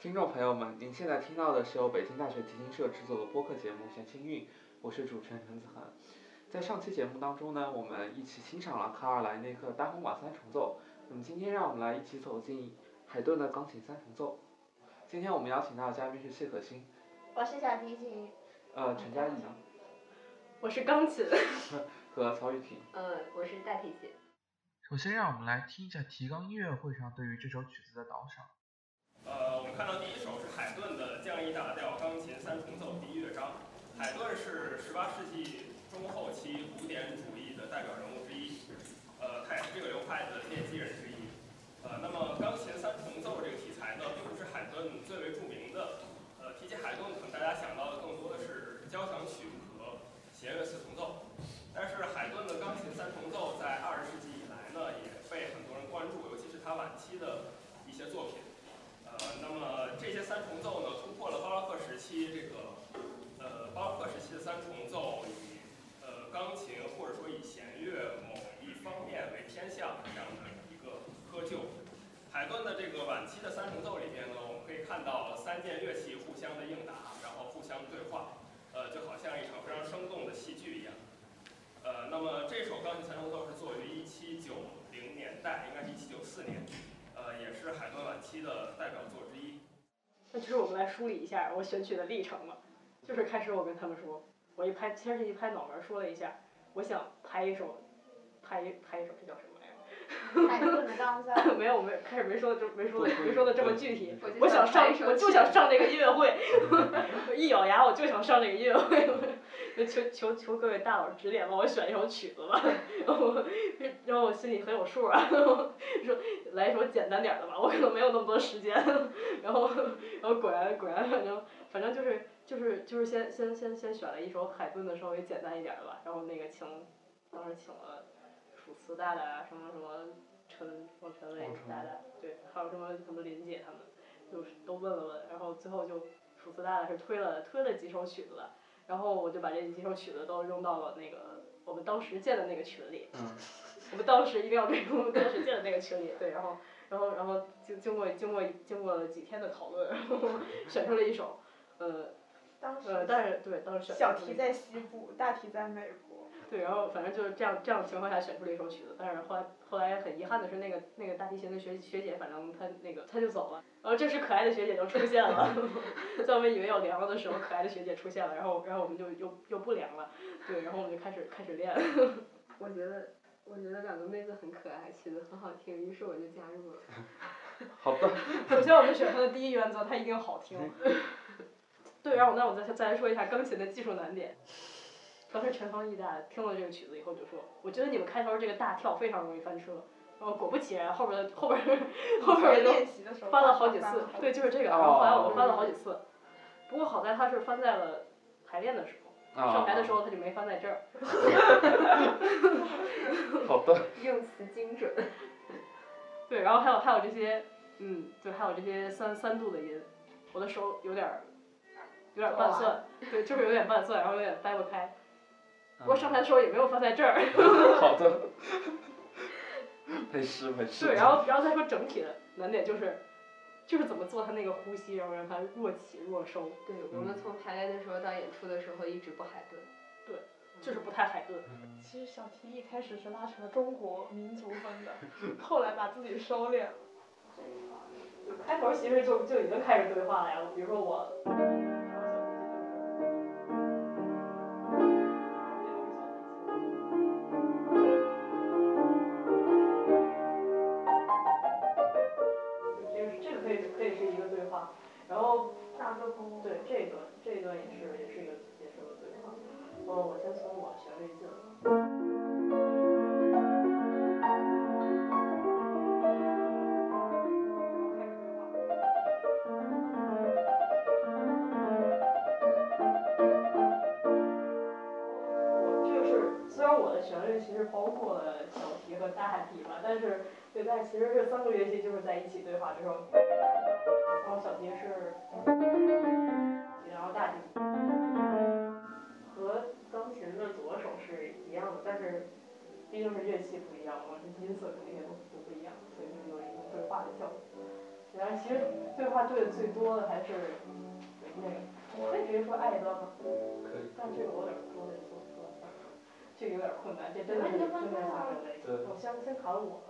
听众朋友们，您现在听到的是由北京大学提琴社制作的播客节目《弦清韵》，我是主持人陈子恒。在上期节目当中呢，我们一起欣赏了卡尔莱内克单簧管三重奏。那么今天让我们来一起走进海顿的钢琴三重奏。今天我们邀请到的嘉宾是谢可欣。我是小提琴。呃，陈佳怡。我是钢琴。和曹雨婷。呃，我是大提琴。首先，让我们来听一下提纲音乐会上对于这首曲子的导赏。呃，我们看到第一首是海顿的降 E 大调钢琴三重奏第一乐章。海顿是十八世纪中后期古典主义的代表人物之一，呃，他也是这个流派的奠基人之一。呃，那么钢琴三重奏这个题材呢，并不是海顿最为著名的。呃，提起海顿，可能大家想到的更多的是交响曲和弦乐四重奏。但是海顿的钢琴三重奏在二十世纪以来呢，也被很多人关注，尤其是他晚期的一些作品。三重奏呢，突破了巴洛克时期这个，呃，巴洛克时期的三重奏以呃钢琴或者说以弦乐某一方面为偏向这样的一个窠臼。海顿的这个晚期的三重奏里边呢，我们可以看到三件乐器互相的应答，然后互相对话，呃，就好像一场非常生动的戏剧一样。呃，那么这首钢琴三重奏是作于一七九零年代，应该是一七九四年。呃，也是海顿晚期的代表作之一。那就是我们来梳理一下我选取的历程嘛。就是开始我跟他们说，我一拍，先是一拍脑门说了一下，我想拍一首，拍一拍一首，这叫什么来 着？海顿的钢三。没有没有，开始没说的这没说的没说的这么具体。我想上，我就想上那个音乐会。一咬牙，我就想上那个音乐会。求求求各位大佬指点，帮我选一首曲子吧。然后，然后我心里很有数啊。说来一首简单点的吧，我可能没有那么多时间。然后，然后果然果然，反正反正就是就是就是先先先先选了一首海顿的稍微简单一点的吧。然后那个请，当时请了楚辞大大啊，什么什么陈王陈伟大大，对，还有什么什么林姐他们，就是都问了问，然后最后就楚辞大大是推了推了几首曲子。然后我就把这几首曲子都扔到了那个我们当时建的那个群里。嗯。我们当时一定要对我们当时建的那个群里，对，然后，然后，然后经经过经过经过了几天的讨论，然后选出了一首，呃，当时呃，但是对，当时选。小题在西部，大题在美国。对，然后反正就是这样这样的情况下选出了一首曲子，但是后来后来很遗憾的是那个那个大提琴的学学姐，反正她那个她就走了，然后这时可爱的学姐就出现了，在我们以为要凉了的时候，可爱的学姐出现了，然后然后我们就又又不凉了，对，然后我们就开始开始练。我觉得我觉得两个妹子很可爱，曲子很好听，于是我就加入了。好的。首先我们选出的第一原则，它一定好听。对，然后那我再再来说一下钢琴的技术难点。当时陈方义大听了这个曲子以后就说：“我觉得你们开头这个大跳非常容易翻车。”然后果不其然，后边的后边后边都翻了好几次。对，就是这个。然后后来我们翻了好几次。不过好在他是翻在了排练的时候，上台的时候他就没翻在这儿。好的。用词精准。对，然后还有还有这些，嗯，对，还有这些三三度的音，我的手有点儿有点半算，对，就是有点半算，然后有点掰不开。不过上台的时候也没有放在这儿。好的。没事没事。对，然后然后再说整体的难点就是，就是怎么做他那个呼吸，然后让他若起若收。对，我们从排练的时候到演出的时候一直不海顿。对，就是不太海顿。其实小提一开始是拉成了中国民族风的，后来把自己收敛了。开头其实就就已经开始对话了呀，比如说我。虽然我的旋律其实包括了小提和大提吧，但是对，但其实这三个乐器就是在一起对话的时候。然后小提是，然后大提和钢琴的左手是一样的，但是毕竟是乐器不一样嘛，音色肯定也都都不一样，所以就有一种对话的效果。然后其实对话对的最多的还是那个，我可以直接说爱一段吗？可以。但这个我有点我得做做，这个有点困难，这真的是真的是吓人类。对我先先谈我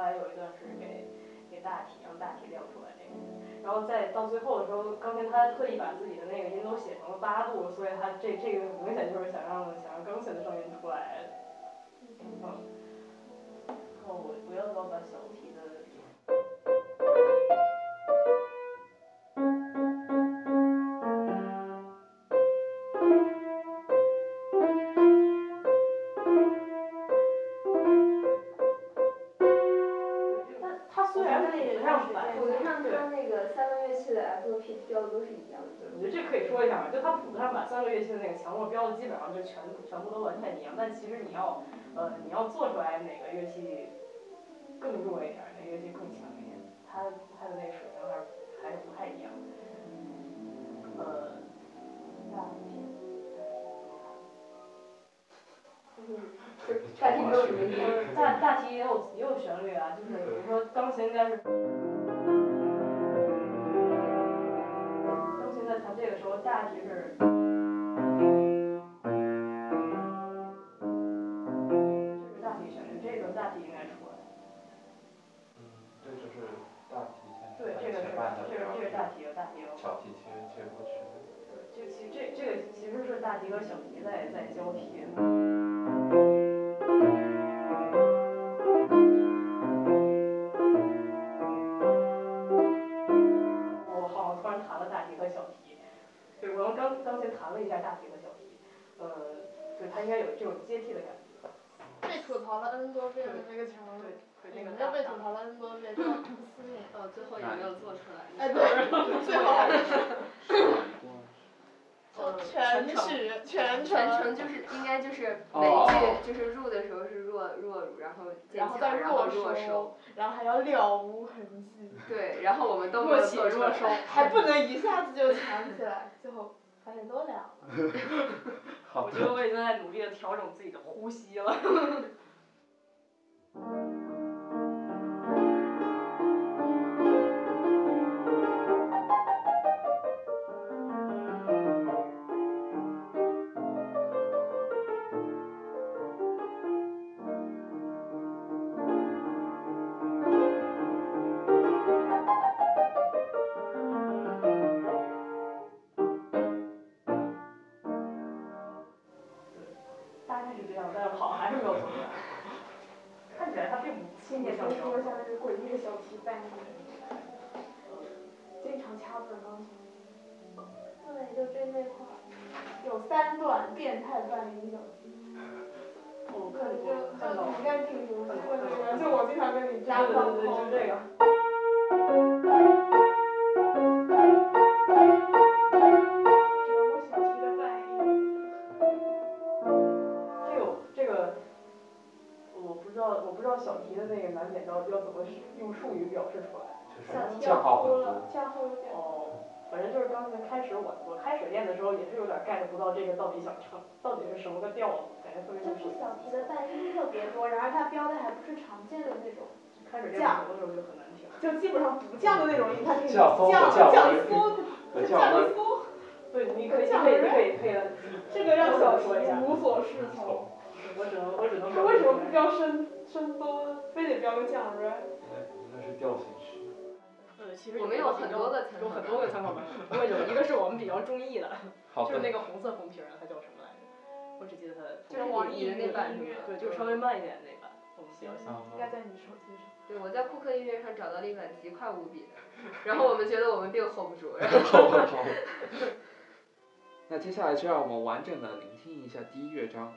后来有一段是给给大提让大提亮出来这个。然后在到最后的时候，刚才他特意把自己的那个音都写成了八度，所以他这这个明显就是想让想让钢琴的声音出来。嗯。然后我不要老把小提的？虽然那也谱子上摆谱子上它那个三个乐器的 FOP 标的都是一样的。我觉得这可以说一下嘛，就它谱子上把三个乐器的那个强弱标的基本上就全全部都完全一样，但其实你要呃你要做出来哪个乐器更弱一点，哪个乐器更强一点，它它的那个水平还是还是不太一样的。呃，大提，就是大题没有什么意思。呃大大提也有也有旋律啊，就是比如说钢琴应该是。钢琴在弹这个时候，大提是。这是大提旋律，这个大提应该出来。嗯，这就是大提先对，这个是这个这是大提和大提和。小提切切过去。对，就其实这这个其实是大提和小提在在交替。有这种接替的感觉。被吐槽了 N 多遍的那个墙，对，对那个你们被吐槽了 N 多遍，就不思念。哦，最后也没有做出来。哎，对，最后还是呃 全程曲全全程，就是应该就是哦每句就是入的时候是弱弱乳，然后渐然后再强，然后弱弱收。然后还要了无痕迹，对，然后我们都没有做出来。若收，还不能一下子就强起来，最后发现都凉了。我觉得我已经在努力的调整自己的呼吸了。变态半音小提。我就看过，看到了。就你应该挺熟悉的那个，小提的。那个难点要要怎么用术语表示出来。就是降号很多，，降后有点。哦，反正就是刚才开始我我开始练的时候也是有点 get 不到这个到底想唱到底是什么个调子，感觉特别就是小提的半音特别多，然而它标的还不是常见的那种，开始练的时候就很难听。就基本上不降的那种音，它可以降风降和降降温缩，和降降温一缩，对，你可以你可以你可以配了，这个让小提说一下。无所适从。我只能我只能。它为什么不标升升多，非得标个降 r？那是调性我们有很多个参考有很多个参考版本，不过有一个是我们比较中意的，就是那个红色红皮儿的，它叫什么来着？我只记得它的就是网易的那版？对，就稍微慢一点那版，我们比较喜欢。啊应该在你手机上。对，我在库克音乐上找到了一版极快无比的，然后我们觉得我们并 hold 不住，然后好好好。那接下来就让我们完整的聆听一下第一乐章。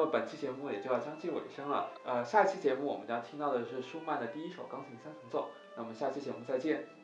那么本期节目也就要将近尾声了，呃，下期节目我们将听到的是舒曼的第一首钢琴三重奏，那么下期节目再见。